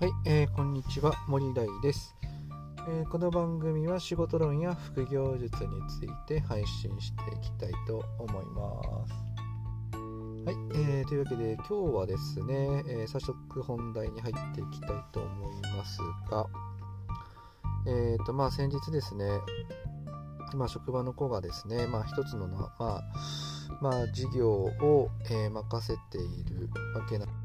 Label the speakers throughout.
Speaker 1: はい、えーこんにちは森大です、えーこの番組は仕事論や副業術について配信していきたいと思います。はい、えーというわけで今日はですね、えー早速本題に入っていきたいと思いますがえーとまあ先日ですねまあ、職場の子がですね、まあ、一つの、まあ、まあ、事業を、え任せているわけなんです。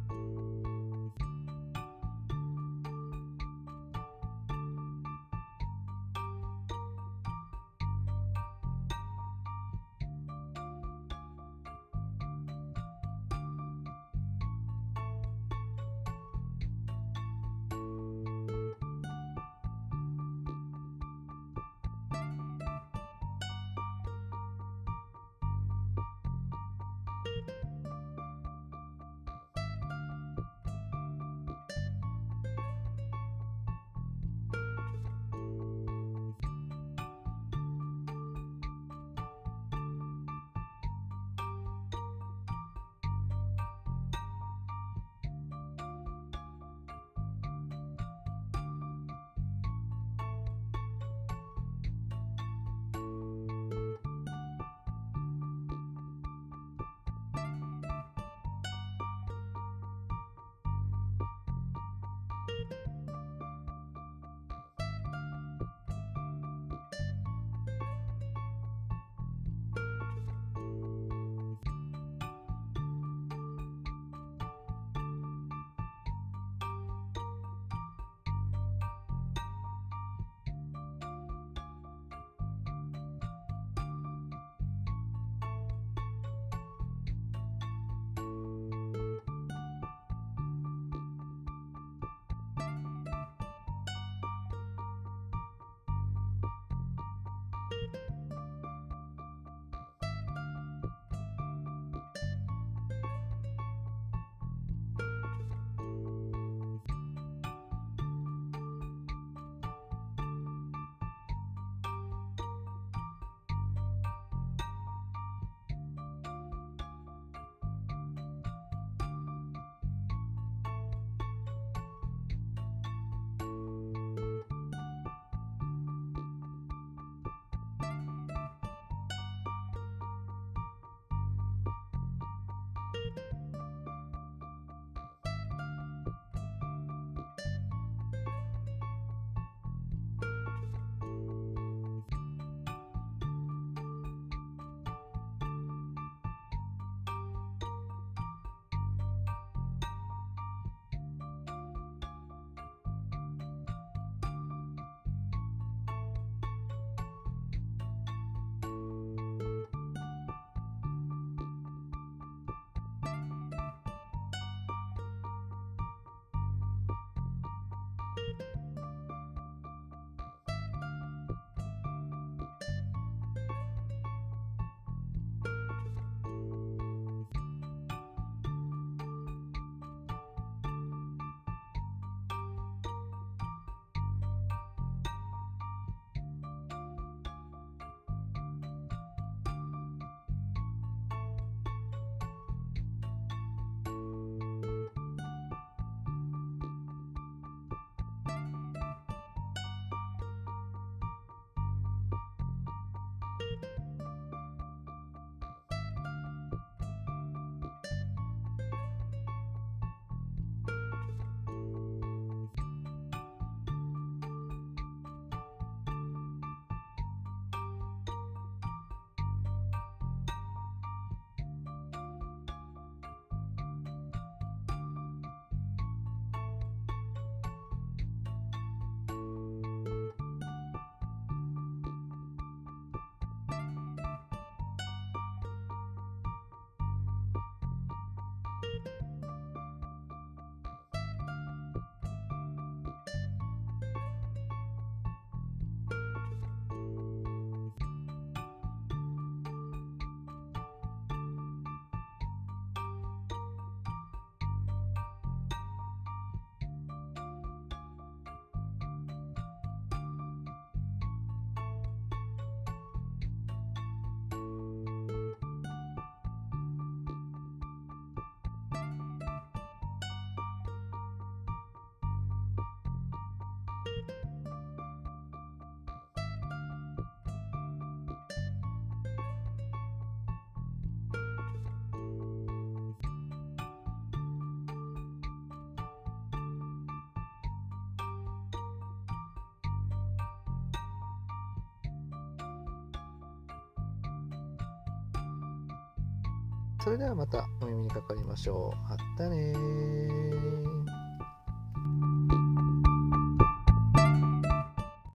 Speaker 1: それではまたお耳にかかりましょう。あったね